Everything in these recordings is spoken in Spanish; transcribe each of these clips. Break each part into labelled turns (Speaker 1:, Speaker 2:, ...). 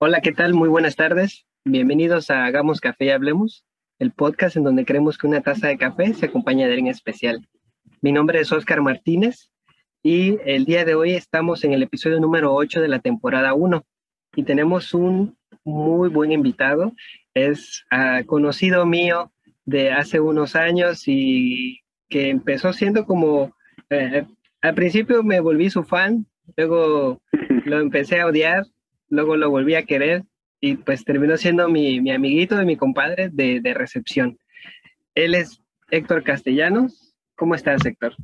Speaker 1: Hola, ¿qué tal? Muy buenas tardes. Bienvenidos a Hagamos Café y Hablemos, el podcast en donde creemos que una taza de café se acompaña de alguien especial. Mi nombre es Oscar Martínez y el día de hoy estamos en el episodio número 8 de la temporada 1 y tenemos un muy buen invitado. Es uh, conocido mío de hace unos años y que empezó siendo como, eh, al principio me volví su fan, luego lo empecé a odiar, luego lo volví a querer y pues terminó siendo mi, mi amiguito y mi compadre de, de, recepción. Él es Héctor Castellanos. ¿Cómo estás, Héctor?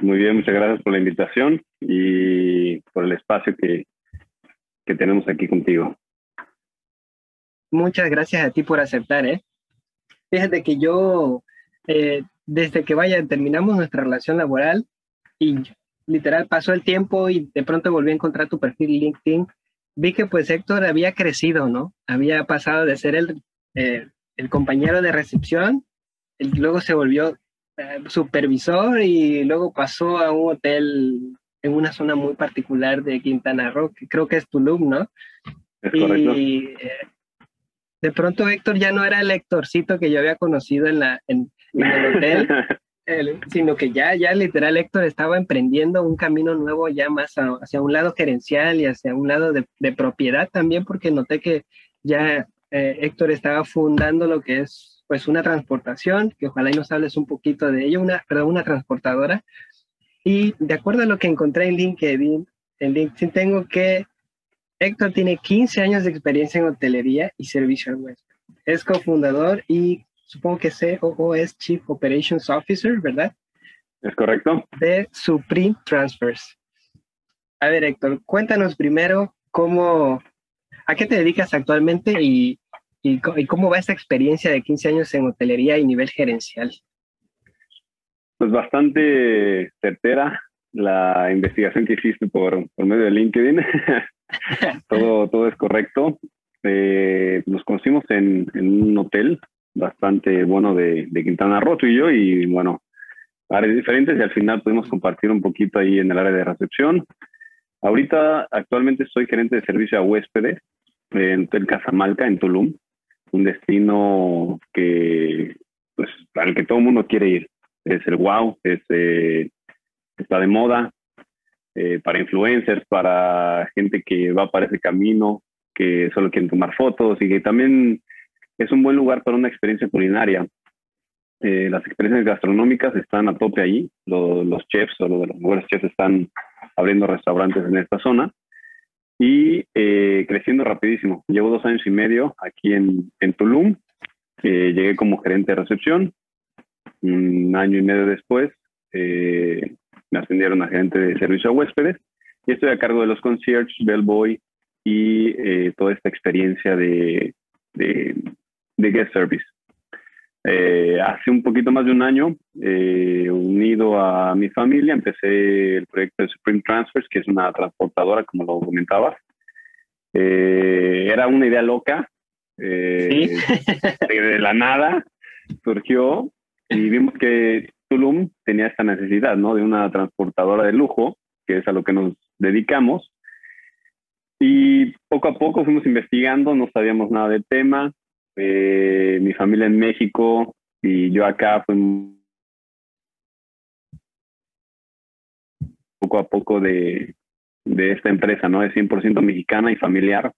Speaker 2: Muy bien, muchas gracias por la invitación y por el espacio que, que tenemos aquí contigo.
Speaker 1: Muchas gracias a ti por aceptar, ¿eh? Fíjate que yo, eh, desde que vaya, terminamos nuestra relación laboral y literal pasó el tiempo y de pronto volví a encontrar tu perfil LinkedIn vi que pues Héctor había crecido, ¿no? Había pasado de ser el, eh, el compañero de recepción, luego se volvió eh, supervisor y luego pasó a un hotel en una zona muy particular de Quintana Roo, que creo que es Tulum, ¿no?
Speaker 2: Es
Speaker 1: y eh, de pronto Héctor ya no era el Héctorcito que yo había conocido en, la, en, en el hotel, sino que ya, ya literal Héctor estaba emprendiendo un camino nuevo ya más hacia un lado gerencial y hacia un lado de, de propiedad también, porque noté que ya eh, Héctor estaba fundando lo que es pues una transportación, que ojalá y nos hables un poquito de ello, una, perdón, una transportadora. Y de acuerdo a lo que encontré en LinkedIn, en LinkedIn tengo que Héctor tiene 15 años de experiencia en hotelería y servicio al huésped. Es cofundador y supongo que COO es Chief Operations Officer, ¿verdad?
Speaker 2: Es correcto.
Speaker 1: De Supreme Transfers. A ver, Héctor, cuéntanos primero cómo, a qué te dedicas actualmente y, y, y, cómo va esta experiencia de 15 años en hotelería y nivel gerencial.
Speaker 2: Pues bastante certera la investigación que hiciste por, por medio de LinkedIn. todo, todo es correcto. Eh, nos conocimos en, en un hotel bastante bueno de, de Quintana Roo, y yo, y bueno, áreas diferentes y al final pudimos compartir un poquito ahí en el área de recepción. Ahorita, actualmente soy gerente de servicio a huéspedes en Hotel Casamalca, en Tulum, un destino que, pues, al que todo el mundo quiere ir. Es el wow, es, eh, está de moda, eh, para influencers, para gente que va para ese camino, que solo quieren tomar fotos y que también es un buen lugar para una experiencia culinaria. Eh, las experiencias gastronómicas están a tope allí. Los, los chefs o los, los mejores chefs están abriendo restaurantes en esta zona y eh, creciendo rapidísimo. Llevo dos años y medio aquí en, en Tulum. Eh, llegué como gerente de recepción. Un año y medio después eh, me ascendieron a gerente de servicio a huéspedes y estoy a cargo de los concierge, bellboy y eh, toda esta experiencia de, de, de guest service. Eh, hace un poquito más de un año, eh, unido a mi familia, empecé el proyecto de Supreme Transfers, que es una transportadora, como lo comentabas. Eh, era una idea loca, eh, ¿Sí? de la nada surgió y vimos que Tulum tenía esta necesidad, ¿no? De una transportadora de lujo, que es a lo que nos dedicamos. Y poco a poco fuimos investigando, no sabíamos nada del tema, eh, mi familia en México y yo acá fuimos poco a poco de, de esta empresa, ¿no? Es 100% mexicana y familiar,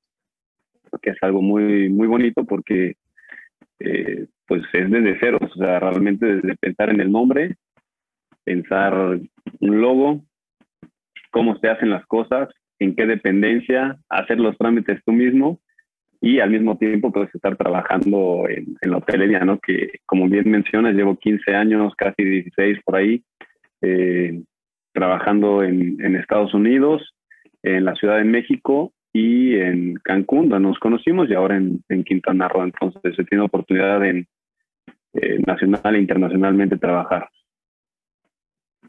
Speaker 2: que es algo muy, muy bonito porque eh, pues es desde cero, o sea, realmente desde pensar en el nombre, pensar un logo, cómo se hacen las cosas, en qué dependencia, hacer los trámites tú mismo y al mismo tiempo puedes estar trabajando en, en, la hotelería, ¿no? Que como bien mencionas, llevo 15 años, casi 16 por ahí, eh, trabajando en, en, Estados Unidos, en la Ciudad de México y en Cancún, donde nos conocimos, y ahora en, en Quintana Roo. Entonces he tenido oportunidad en eh, nacional e internacionalmente trabajar.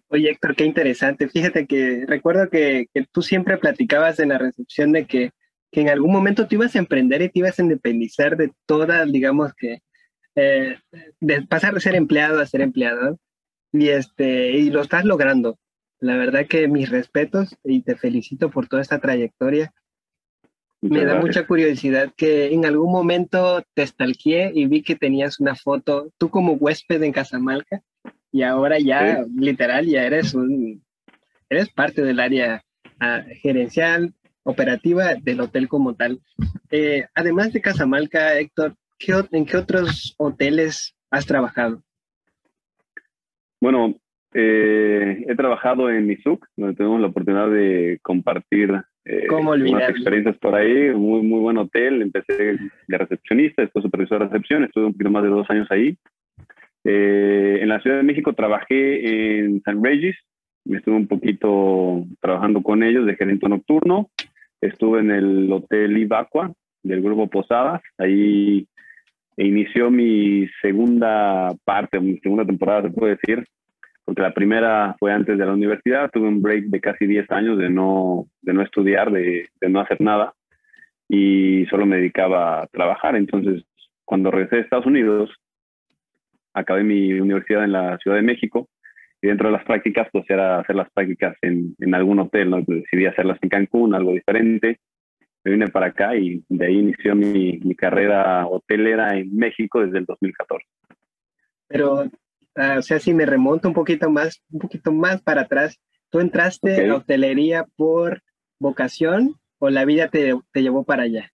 Speaker 1: Oye, Héctor, qué interesante. Fíjate que recuerdo que, que tú siempre platicabas en la recepción de que que en algún momento te ibas a emprender y te ibas a independizar de toda, digamos que, eh, de pasar de ser empleado a ser empleado. Y, este, y lo estás logrando. La verdad que mis respetos y te felicito por toda esta trayectoria. Me da mucha curiosidad que en algún momento te estalqué y vi que tenías una foto, tú como huésped en Casamalca, y ahora ya, literal, ya eres un, eres parte del área ah, gerencial, operativa del hotel como tal. Eh, además de Casamalca, Héctor, ¿en qué otros hoteles has trabajado?
Speaker 2: Bueno, eh, he trabajado en Mizuk, donde tenemos la oportunidad de compartir eh, unas experiencias por ahí. Muy, muy buen hotel. Empecé de recepcionista, después supervisor de recepción. Estuve un poquito más de dos años ahí. Eh, en la Ciudad de México trabajé en San Regis. Estuve un poquito trabajando con ellos de gerente nocturno. Estuve en el Hotel Ibacua del Grupo Posadas. Ahí inició mi segunda parte, mi segunda temporada, se puede decir, porque la primera fue antes de la universidad, tuve un break de casi 10 años de no, de no estudiar, de, de no hacer nada, y solo me dedicaba a trabajar. Entonces, cuando regresé a Estados Unidos, acabé mi universidad en la Ciudad de México, y dentro de las prácticas, pues era hacer las prácticas en, en algún hotel, ¿no? Decidí hacerlas en Cancún, algo diferente. Me vine para acá y de ahí inició mi, mi carrera hotelera en México desde el 2014.
Speaker 1: Pero Ah, o sea, si me remonto un poquito más, un poquito más para atrás, ¿tú entraste en a hotelería por vocación o la vida te, te llevó para allá?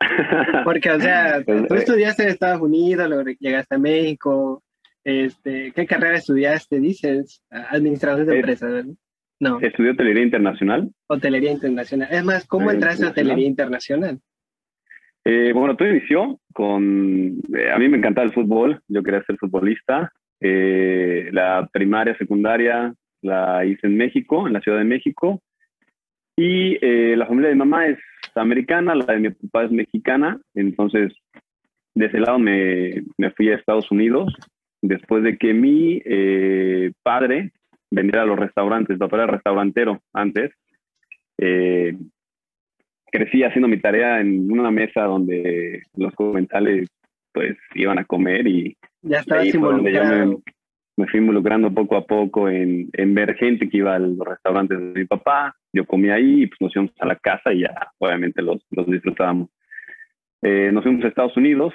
Speaker 1: Porque, o sea, pues, tú eh, estudiaste en Estados Unidos, luego llegaste a México, este, ¿qué carrera estudiaste? Dices, administración de eh, empresas, ¿verdad?
Speaker 2: No. Estudié hotelería internacional.
Speaker 1: Hotelería internacional. Es más, ¿cómo entraste a hotelería internacional?
Speaker 2: Eh, bueno, todo inició con... a mí me encantaba el fútbol, yo quería ser futbolista. Eh, la primaria, secundaria la hice en México, en la Ciudad de México. Y eh, la familia de mi mamá es americana, la de mi papá es mexicana. Entonces, de ese lado me, me fui a Estados Unidos. Después de que mi eh, padre vendiera a los restaurantes, papá era restaurantero antes, crecí haciendo mi tarea en una mesa donde los comensales pues iban a comer y
Speaker 1: ya estaba involucrado.
Speaker 2: Me, fui involucrando poco a poco en, en, ver gente que iba a los restaurantes de mi papá. Yo comía ahí y pues nos íbamos a la casa y ya obviamente los, los disfrutábamos. Eh, nos fuimos a Estados Unidos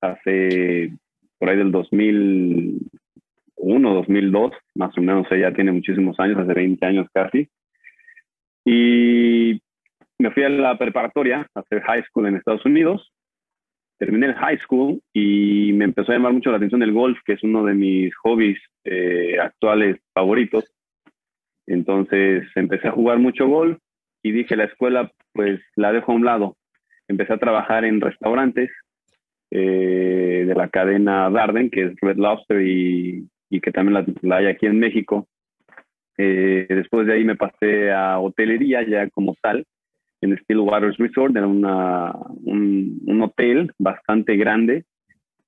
Speaker 2: hace por ahí del 2001, 2002, más o menos, ya tiene muchísimos años, hace 20 años casi. Y me fui a la preparatoria a hacer high school en Estados Unidos terminé el high school y me empezó a llamar mucho la atención el golf, que es uno de mis hobbies eh, actuales favoritos. Entonces empecé a jugar mucho golf y dije la escuela pues la dejo a un lado. Empecé a trabajar en restaurantes eh, de la cadena Darden, que es Red Lobster y, y que también la, hay aquí en México. Eh, después de ahí me pasé a hotelería ya como tal en Waters Resort, era una, un, hotel bastante grande.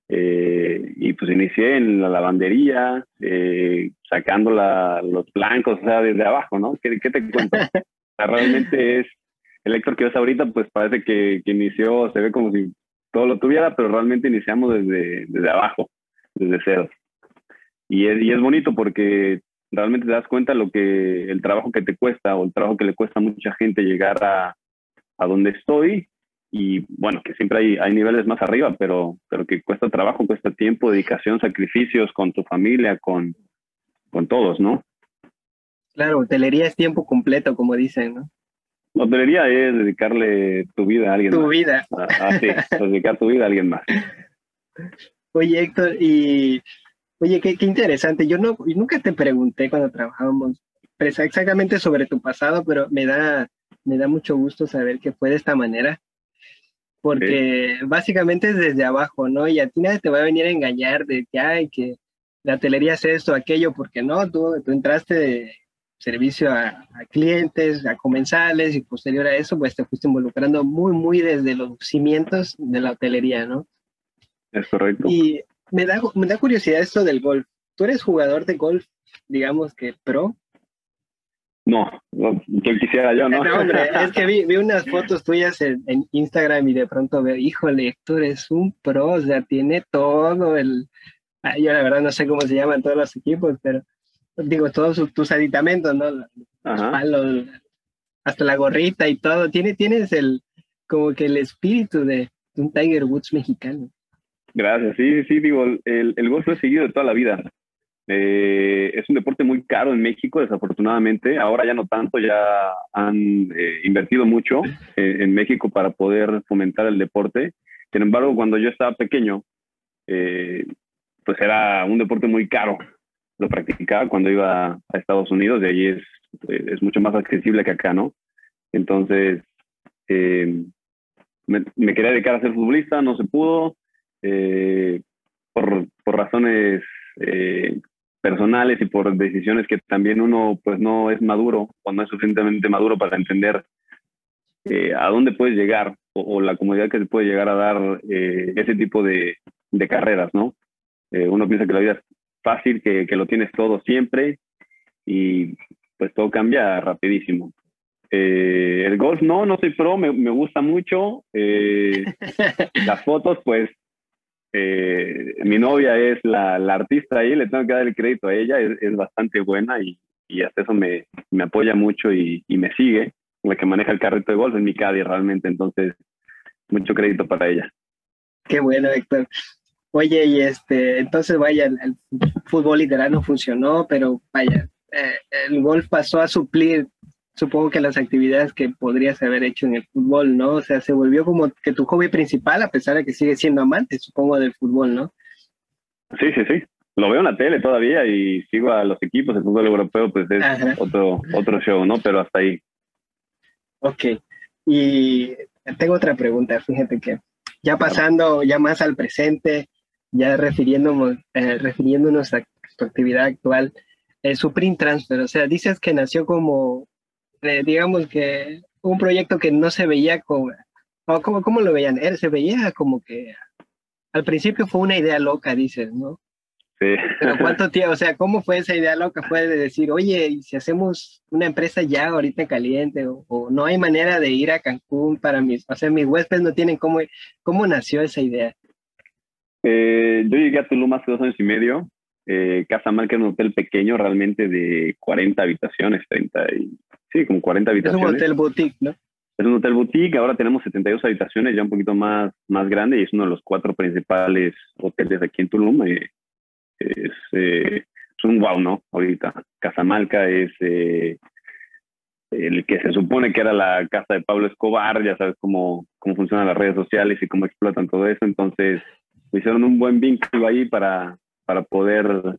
Speaker 2: Eh, y pues inicié en la lavandería, sacando la, los blancos, o sea, desde abajo, ¿no? ¿Qué, qué te cuento? realmente es, el Héctor que ves ahorita, pues parece que, que, inició, se ve como si todo lo tuviera, pero realmente iniciamos desde, desde abajo, desde cero. Y es, y es bonito porque realmente te das cuenta lo que el trabajo que te cuesta o el trabajo que le cuesta a mucha gente llegar a, a donde estoy y bueno, que siempre hay, hay niveles más arriba, pero, pero que cuesta trabajo, cuesta tiempo, dedicación, sacrificios con tu familia, con, con todos, ¿no?
Speaker 1: Claro, hotelería es tiempo completo, como dicen, ¿no?
Speaker 2: Hotelería es dedicarle tu vida a alguien
Speaker 1: tu vida.
Speaker 2: Ah, ah, sí, dedicar tu vida a alguien más.
Speaker 1: Oye, Héctor, y oye, qué, qué interesante. Yo no, nunca te pregunté cuando trabajábamos pues, exactamente sobre tu pasado, pero me da me da mucho gusto saber que fue de esta manera, porque básicamente es desde abajo, ¿no? Y a ti nadie te va a venir a engañar de que, hay que la hotelería hace esto, aquello, porque no, tú, tú entraste de servicio a, clientes, a comensales, y posterior a eso, pues te fuiste involucrando muy, muy desde los cimientos de la hotelería, ¿no?
Speaker 2: Es correcto.
Speaker 1: Y me da, me da curiosidad esto del golf. ¿Tú eres jugador de golf, digamos que pro?
Speaker 2: No, que quisiera yo, ¿no?
Speaker 1: hombre, es que vi, vi unas fotos tuyas en, Instagram y de pronto veo, híjole, Héctor es un pro, o sea, tiene todo el... Yo la verdad no sé cómo se llaman todos los equipos, pero digo, todos tus aditamentos, ¿no? Los palos, hasta la gorrita y todo. Tiene, tienes el, como que el espíritu de un Tiger Woods mexicano.
Speaker 2: Gracias, sí, sí, digo, el, el golf lo he seguido de toda la vida. Eh, es un deporte muy caro en México, desafortunadamente. Ahora ya no tanto, ya han eh, invertido mucho eh, en México para poder fomentar el deporte. Sin embargo, cuando yo estaba pequeño, pues era un deporte muy caro. Lo practicaba cuando iba a Estados Unidos, de allí es, es mucho más accesible que acá, ¿no? Entonces, me, me, quería dedicar a ser futbolista, no se pudo, por, por, razones eh, personales y por decisiones que también uno pues no es maduro o no es suficientemente maduro para entender eh, a dónde puedes llegar o, la comodidad que te puede llegar a dar eh, ese tipo de, de carreras, ¿no? Eh, uno piensa que la vida fácil, que, que, lo tienes todo siempre y pues todo cambia rapidísimo. el golf no, no soy pro, me, me gusta mucho. las fotos pues eh, mi novia es la, la, artista ahí, le tengo que dar el crédito a ella, es, es bastante buena y, y, hasta eso me, me apoya mucho y, y, me sigue. La que maneja el carrito de golf es mi caddy realmente, entonces mucho crédito para ella.
Speaker 1: Qué bueno, Héctor. Oye, y este, entonces vaya, el, el fútbol literal no funcionó, pero vaya, eh, el golf pasó a suplir supongo que las actividades que podrías haber hecho en el fútbol, ¿no? O sea, se volvió como que tu hobby principal, a pesar de que sigue siendo amante, supongo, del fútbol, ¿no?
Speaker 2: Sí, sí, sí. Lo veo en la tele todavía y sigo a los equipos. El fútbol europeo, pues es otro, otro show, ¿no? Pero hasta ahí.
Speaker 1: Ok. Y tengo otra pregunta. Fíjate que ya pasando ya más al presente, ya refiriéndonos, eh, refiriéndonos a tu actividad actual, el Supreme Transfer, o sea, dices que nació como digamos que un proyecto que no se veía como, como ¿cómo lo veían? Él se veía como que al principio fue una idea loca, dices, ¿no?
Speaker 2: Sí.
Speaker 1: Pero ¿cuánto tiempo? O sea, ¿cómo fue esa idea loca? Fue de decir, oye, si hacemos una empresa ya ahorita caliente o, no hay manera de ir a Cancún para mis, o sea, mis huéspedes no tienen cómo, ¿cómo nació esa idea?
Speaker 2: Eh, yo llegué a Tulum hace dos años y medio. Eh, Casa era un hotel pequeño, realmente de 40 habitaciones, 30 y Sí, como 40 habitaciones.
Speaker 1: Es un hotel boutique, ¿no?
Speaker 2: Es un hotel boutique, ahora tenemos 72 habitaciones, ya un poquito más, más grande y es uno de los cuatro principales hoteles aquí en Tulum. Eh, es, eh, es, un wow, ¿no? Ahorita. Casamalca es eh, el que se supone que era la casa de Pablo Escobar, ya sabes cómo, cómo funcionan las redes sociales y cómo explotan todo eso. Entonces, hicieron un buen vínculo ahí para, para poder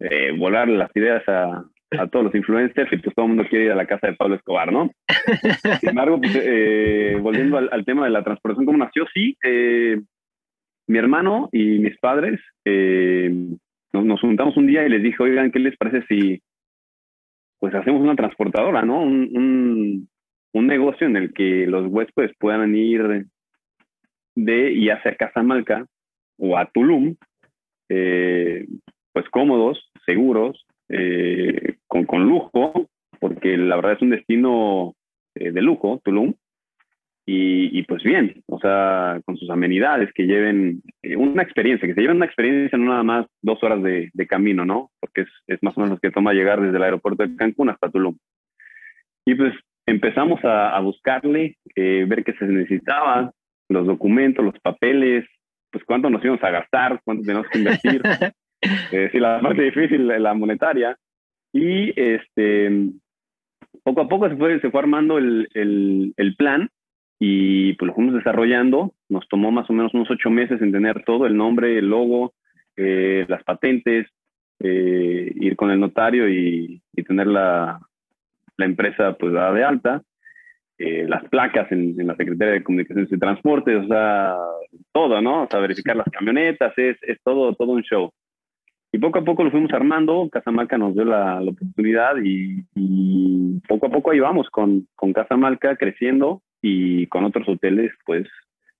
Speaker 2: eh, volar las ideas a, a todos los influencers y pues todo el mundo quiere ir a la casa de Pablo Escobar, ¿no? Sin embargo, pues, eh, volviendo al, tema de la transportación, ¿cómo nació? Sí, eh, mi hermano y mis padres eh, nos, juntamos un día y les dije, oigan, ¿qué les parece si pues hacemos una transportadora, ¿no? Un, un, un negocio en el que los huéspedes puedan ir de y hacia Casamalca o a Tulum, pues cómodos, seguros, eh, con, con, lujo, porque la verdad es un destino eh, de lujo, Tulum, y, y, pues bien, o sea, con sus amenidades, que lleven eh, una experiencia, que se lleven una experiencia, no nada más dos horas de, de camino, ¿no? Porque es, es, más o menos lo que toma llegar desde el aeropuerto de Cancún hasta Tulum. Y pues empezamos a, a buscarle, eh, ver qué se necesitaba, los documentos, los papeles, pues cuánto nos íbamos a gastar, cuánto teníamos que invertir. eh, sí, la parte difícil, la monetaria. Y este, poco a poco se fue, se fue armando el, el, el plan y pues lo fuimos desarrollando. Nos tomó más o menos unos ocho meses en tener todo, el nombre, el logo, eh, las patentes, eh, ir con el notario y, y tener la, la, empresa pues dada de alta, eh, las placas en, en, la Secretaría de Comunicaciones y Transportes, o sea, todo, ¿no? O sea, verificar las camionetas, es, es todo, todo un show. Y poco a poco lo fuimos armando, Casamalca nos dio la, la oportunidad y, y, poco a poco ahí vamos con, con Casamalca creciendo y con otros hoteles pues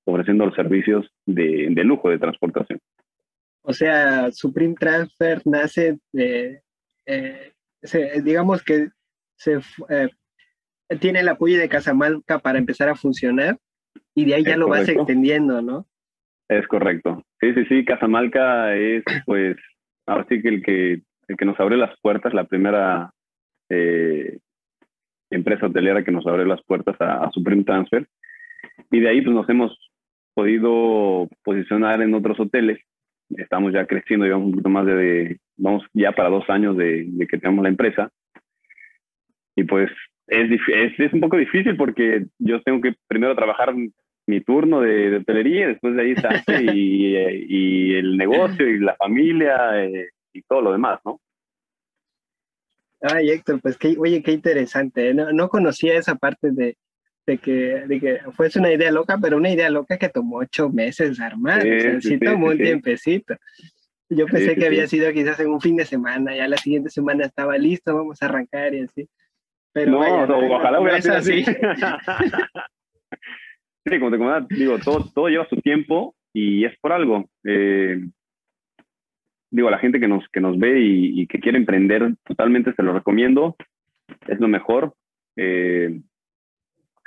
Speaker 2: ofreciendo los servicios de, de lujo de transportación.
Speaker 1: O sea, Supreme Transfer nace, de, eh, se, digamos que se, eh, tiene el apoyo de Casamalca para empezar a funcionar y de ahí ya es lo correcto. vas extendiendo, ¿no?
Speaker 2: Es correcto. Sí, sí, sí, Casamalca es pues ahora sí que el que, el que nos abrió las puertas, la primera eh, empresa hotelera que nos abrió las puertas a, a, Supreme Transfer. Y de ahí pues nos hemos podido posicionar en otros hoteles. Estamos ya creciendo, llevamos un poquito más de, vamos ya para dos años de, que tenemos la empresa. Y pues es, es, es, un poco difícil porque yo tengo que primero trabajar mi turno de, hotelería, después de ahí está y, y, el negocio y la familia eh, y todo lo demás, ¿no?
Speaker 1: Ay, Héctor, pues qué, oye, qué interesante. ¿eh? No, no conocía esa parte de, de, que, de que fuese una idea loca, pero una idea loca que tomó ocho meses armar. Sí, o sea, sí, tomó un tiempecito. Yo pensé que había sido quizás en un fin de semana, ya la siguiente semana estaba listo, vamos a arrancar y así.
Speaker 2: Pero no, ojalá hubiera sido así. sí, como te comentaba, digo, todo, todo lleva su tiempo y es por algo. Eh, digo, a la gente que nos, que nos ve y, que quiere emprender, totalmente se lo recomiendo. Es lo mejor. Eh,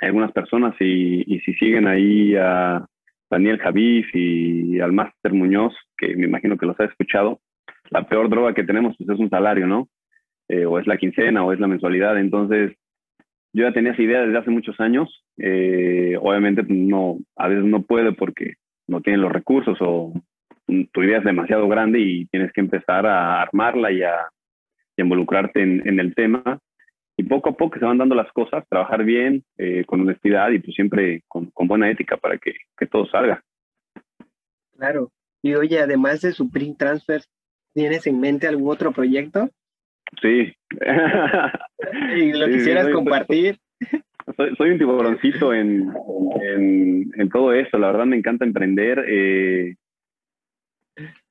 Speaker 2: hay algunas personas y, y, si siguen ahí a Daniel Javif y al Máster Muñoz, que me imagino que los ha escuchado, la peor droga que tenemos pues, es un salario, ¿no? Eh, o es la quincena o es la mensualidad. Entonces, yo ya tenía esa idea desde hace muchos años. Eh, obviamente no, a veces no puede porque no tienen los recursos o tu idea es demasiado grande y tienes que empezar a armarla y a, involucrarte en, el tema. Y poco a poco se van dando las cosas, trabajar bien, eh, con honestidad y pues siempre con, buena ética para que, todo salga.
Speaker 1: Claro. Y oye, además de su print transfer, ¿tienes en mente algún otro proyecto?
Speaker 2: Sí.
Speaker 1: ¿Y lo quisieras compartir?
Speaker 2: Soy, un tiburoncito en, en, todo esto. La verdad me encanta emprender. Eh,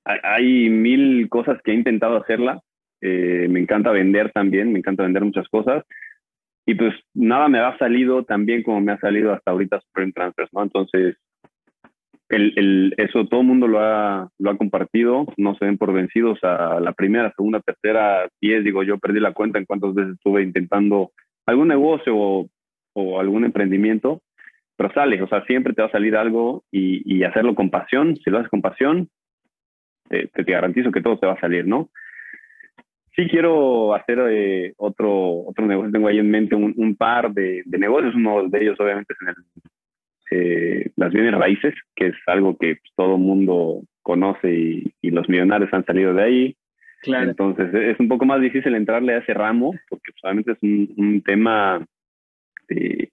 Speaker 2: hay mil cosas que he intentado hacerla. Eh, me encanta vender también, me encanta vender muchas cosas. Y pues nada me ha salido tan bien como me ha salido hasta ahorita Sprint Transfers, ¿no? Entonces, el, eso todo el mundo lo ha, lo ha compartido, no se ven por vencidos a la primera, segunda, tercera, diez, digo yo perdí la cuenta en cuántas veces estuve intentando algún negocio o, algún emprendimiento, pero sale, o sea, siempre te va a salir algo y, hacerlo con pasión, si lo haces con pasión, te, garantizo que todo te va a salir, ¿no? Sí quiero hacer eh, otro, otro negocio, tengo ahí en mente un, par de, negocios, uno de ellos obviamente es en el, eh, las bienes raíces, que es algo que pues, todo mundo conoce y, los millonarios han salido de ahí. Claro. Entonces es un poco más difícil entrarle a ese ramo porque obviamente es un, tema eh,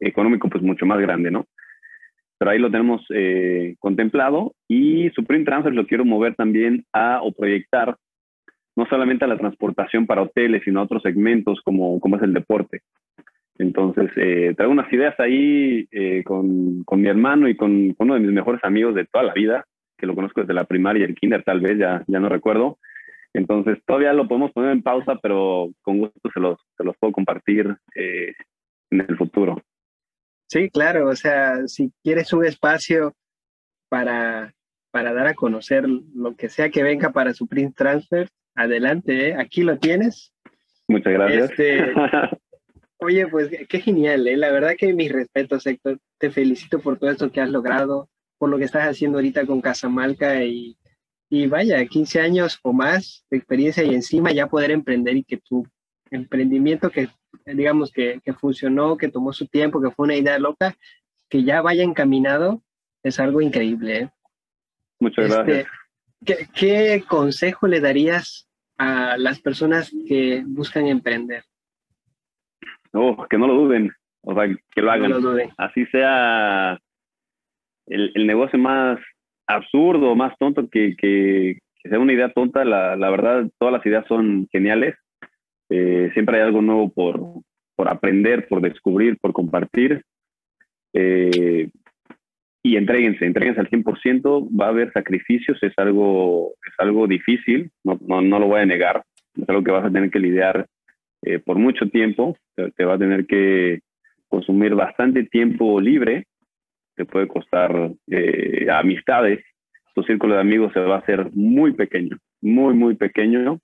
Speaker 2: económico pues mucho más grande, ¿no? pero ahí lo tenemos eh, contemplado y Supreme Transfer lo quiero mover también a o proyectar no solamente a la transportación para hoteles, sino a otros segmentos como, como es el deporte. Entonces, eh, traigo unas ideas ahí eh, con, con, mi hermano y con, uno de mis mejores amigos de toda la vida, que lo conozco desde la primaria y el kinder tal vez, ya, ya no recuerdo. Entonces, todavía lo podemos poner en pausa, pero con gusto se los, se los puedo compartir en el futuro.
Speaker 1: Sí, claro, o sea, si quieres un espacio para, para dar a conocer lo que sea que venga para su print transfer, adelante, ¿eh? aquí lo tienes.
Speaker 2: Muchas gracias.
Speaker 1: Este, oye, pues qué genial, ¿eh? la verdad que mis respetos, Héctor, te felicito por todo esto que has logrado, por lo que estás haciendo ahorita con Casamalca y, y vaya, 15 años o más de experiencia y encima ya poder emprender y que tu emprendimiento que digamos, que, que, funcionó, que tomó su tiempo, que fue una idea loca, que ya vaya encaminado, es algo increíble. ¿eh?
Speaker 2: Muchas este, gracias.
Speaker 1: ¿qué, ¿qué, consejo le darías a las personas que buscan emprender?
Speaker 2: Oh, que no lo duden, o sea, que lo hagan. Así sea el, el, negocio más absurdo, más tonto, que, que, que sea una idea tonta, la, la verdad, todas las ideas son geniales eh, siempre hay algo nuevo por, por, aprender, por descubrir, por compartir. Eh, y entréguense, entréguense al 100%, va a haber sacrificios, es algo, es algo difícil, no, no, no lo voy a negar, es algo que vas a tener que lidiar eh, por mucho tiempo, te, va a tener que consumir bastante tiempo libre, te puede costar amistades, tu círculo de amigos se va a hacer muy pequeño, muy, muy pequeño,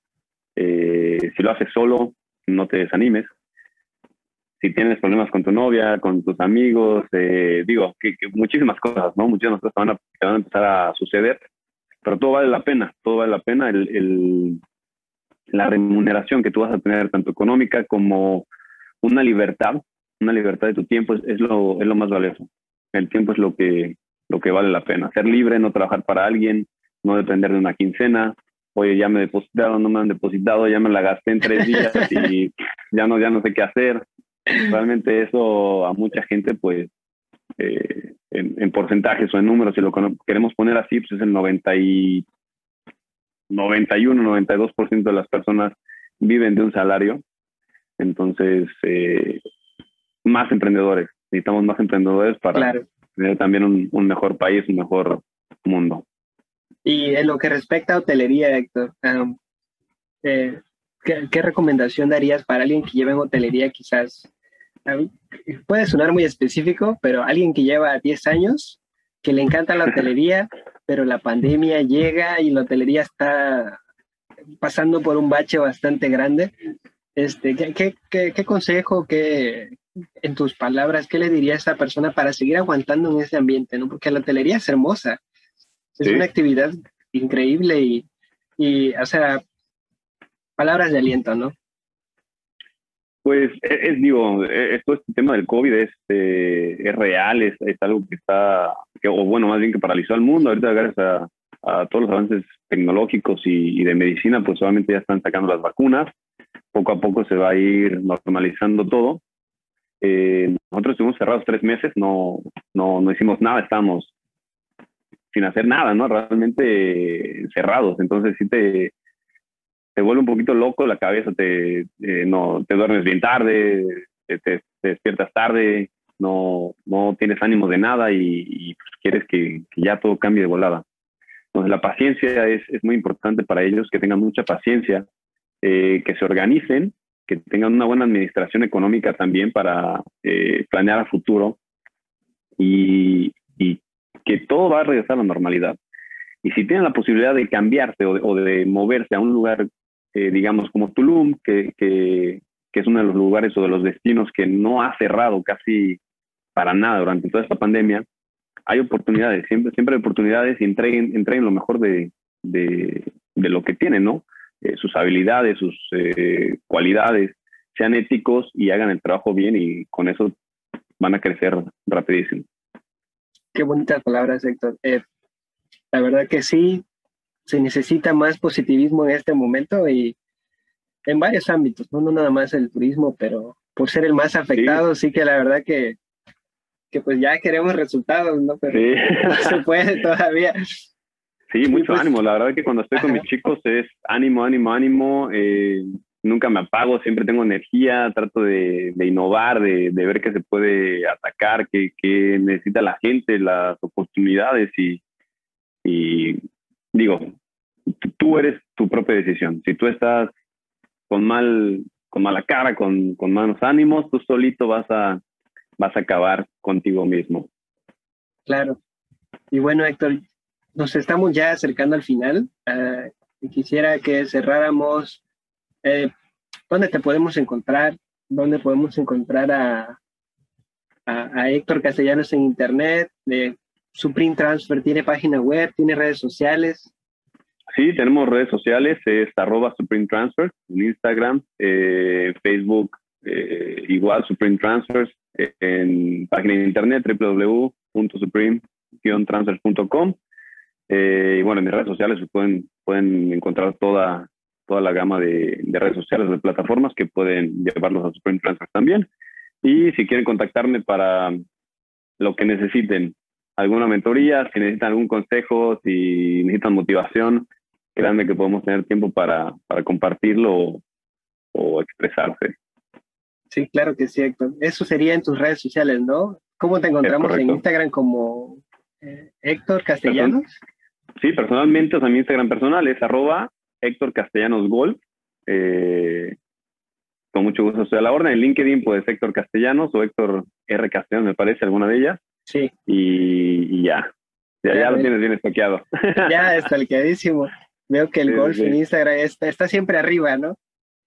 Speaker 2: eh, si lo haces solo, no te desanimes. Si tienes problemas con tu novia, con tus amigos, eh, digo, que, muchísimas cosas, ¿no? Muchísimas cosas van, a, van a empezar a suceder, pero todo vale la pena, todo vale la pena. El, el, la remuneración que tú vas a tener, tanto económica como una libertad, una libertad de tu tiempo, es, lo, es lo más valioso. el tiempo es lo que, lo que vale la pena. Ser libre, no trabajar para alguien, no depender de una quincena. Oye, ya me depositaron, no me han depositado, ya me la gasté en tres días y ya no, ya no sé qué hacer. Realmente eso a mucha gente, pues, eh, en, porcentajes o en números, si lo queremos poner así, pues es el 90 y 91, 92% de las personas viven de un salario. Entonces, eh, más emprendedores. Necesitamos más emprendedores para tener también un, mejor país, un mejor mundo.
Speaker 1: Y en lo que respecta a hotelería, Héctor, eh, ¿qué, recomendación darías para alguien que lleve en hotelería quizás? puede sonar muy específico, pero alguien que lleva 10 años, que le encanta la hotelería, pero la pandemia llega y la hotelería está pasando por un bache bastante grande. Este, ¿qué, qué, qué, consejo, qué, en tus palabras, qué le diría a esa persona para seguir aguantando en ese ambiente? ¿no? Porque la hotelería es hermosa, es una actividad increíble y, y, o sea, palabras de aliento, ¿no?
Speaker 2: Pues es, digo, e, esto este tema del COVID es, eh, es real, es, es, algo que está, que, o bueno, más bien que paralizó al mundo. Ahorita gracias a, todos los avances tecnológicos y, de medicina, pues solamente ya están sacando las vacunas. Poco a poco se va a ir normalizando todo. Eh, nosotros estuvimos cerrados tres meses, no, no, no hicimos nada, estábamos sin hacer nada, ¿no? Realmente cerrados. Entonces sí te, te vuelve un poquito loco la cabeza, te, eh, no, te duermes bien tarde, te, despiertas tarde, no, no tienes ánimo de nada y, pues quieres que, ya todo cambie de volada. Entonces la paciencia es, es muy importante para ellos, que tengan mucha paciencia, eh, que se organicen, que tengan una buena administración económica también para eh, planear a futuro y, que todo va a regresar a la normalidad. Y si tienen la posibilidad de cambiarse o de moverse a un lugar eh, digamos, como Tulum, que, que, es uno de los lugares o de los destinos que no ha cerrado casi para nada durante toda esta pandemia, hay oportunidades, siempre, siempre hay oportunidades y entreguen, entreguen lo mejor de, de, de lo que tienen, ¿no? Eh, sus habilidades, sus eh, cualidades, sean éticos y hagan el trabajo bien y con eso van a crecer rapidísimo.
Speaker 1: Qué bonitas palabras, Héctor. la verdad que sí, se necesita más positivismo en este momento y en varios ámbitos, no, nada más el turismo, pero por ser el más afectado, sí, que la verdad que, que pues ya queremos resultados, ¿no? Pero no se puede todavía.
Speaker 2: Sí, mucho pues ánimo. La verdad que cuando estoy con mis chicos es ánimo, ánimo, ánimo. Eh, nunca me apago, siempre tengo energía, trato de, de innovar, de, de, ver qué se puede atacar, qué, qué necesita la gente, las oportunidades y, y digo, tú eres tu propia decisión. Si tú estás con mal, con mala cara, con, con malos ánimos, tú solito vas a, vas a acabar contigo mismo.
Speaker 1: Claro. Y bueno, Héctor, nos estamos ya acercando al final. Uh, quisiera que cerráramos. Eh, ¿Dónde te podemos encontrar? ¿Dónde podemos encontrar a, a, Héctor Castellanos en Internet? Supreme Transfer tiene página web, tiene redes sociales.
Speaker 2: Sí, tenemos redes sociales, es arroba Supreme Transfer en Instagram, eh, Facebook, eh, igual Supreme Transfers, en página de internet www.supreme-transfers.com. Eh, y bueno, en mis redes sociales pueden, pueden encontrar toda, toda la gama de, de, redes sociales, de plataformas que pueden llevarlos a Supreme Transfers también. Y si quieren contactarme para lo que necesiten, alguna mentoría, si necesitan algún consejo, si necesitan motivación, créanme que podemos tener tiempo para, para compartirlo o, expresarse.
Speaker 1: Sí, claro que sí, Héctor. Eso sería en tus redes sociales, ¿no? ¿Cómo te encontramos en Instagram como eh, Héctor Castellanos?
Speaker 2: sí, personalmente, o sea, mi Instagram personal es arroba Héctor Castellanos Golf. Eh, con mucho gusto estoy a la orden. En LinkedIn, pues Héctor Castellanos o Héctor R. Castellanos, me parece, alguna de ellas.
Speaker 1: Sí.
Speaker 2: Y, ya. Ya, ya, lo tienes bien estoqueado.
Speaker 1: Ya, quedísimo. Veo que el golf en Instagram está, está siempre arriba, ¿no?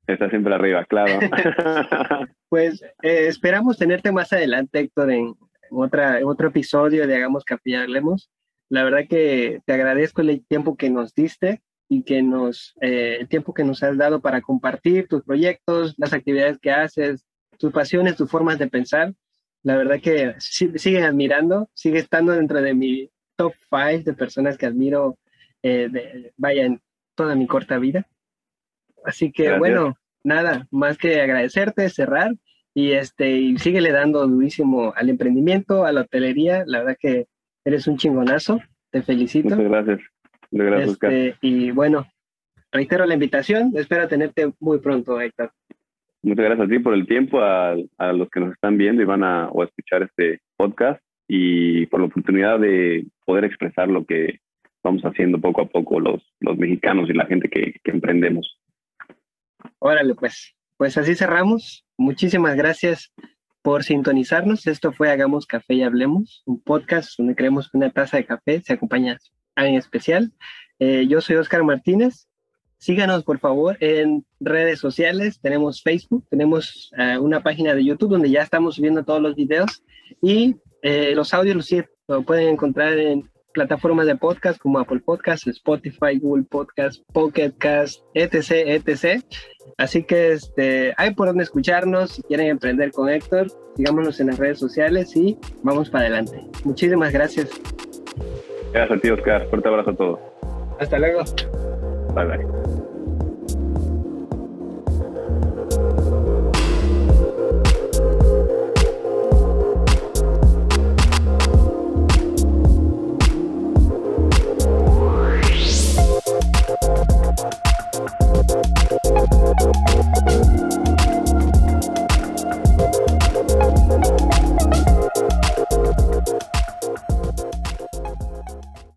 Speaker 2: Está siempre arriba, claro.
Speaker 1: pues eh, esperamos tenerte más adelante, Héctor, en, otra, otro episodio de Hagamos y Hablemos. La verdad que te agradezco el tiempo que nos diste y que nos, eh, el tiempo que nos has dado para compartir tus proyectos, las actividades que haces, tus pasiones, tus formas de pensar La verdad que siguen admirando, sigue estando dentro de mi top 5 de personas que admiro, eh, de, vaya, en toda mi corta vida. Así que bueno, nada, más que agradecerte, cerrar y este y síguele dando durísimo al emprendimiento, a la hotelería. La verdad que eres un chingonazo. Te felicito.
Speaker 2: Muchas gracias. Muchas gracias,
Speaker 1: este, Y bueno, reitero la invitación. Espero tenerte muy pronto, Héctor.
Speaker 2: Muchas gracias a ti por el tiempo, a, a los que nos están viendo y van a, o a escuchar este podcast y por la oportunidad de poder expresar lo que vamos haciendo poco a poco los, los mexicanos y la gente que, que emprendemos.
Speaker 1: Órale, pues. Pues así cerramos. Muchísimas gracias por sintonizarnos. Esto fue Hagamos Café y Hablemos, un podcast donde creemos que una taza de café se acompaña en especial. Eh, yo soy Oscar Martínez. Síganos, por favor, en redes sociales. Tenemos Facebook, tenemos eh, una página de YouTube donde ya estamos subiendo todos los videos y eh, los audios los, lo pueden encontrar en plataformas de podcast como Apple Podcast, Spotify, Google Podcast, Pocket Cast, etc, etc. Así que este, hay por donde escucharnos. Si quieren emprender con Héctor, sigámonos en las redes sociales y vamos para adelante. Muchísimas gracias.
Speaker 2: Gracias a ti, Oscar. Fuerte abrazo a todos.
Speaker 1: Hasta luego.
Speaker 2: Bye bye.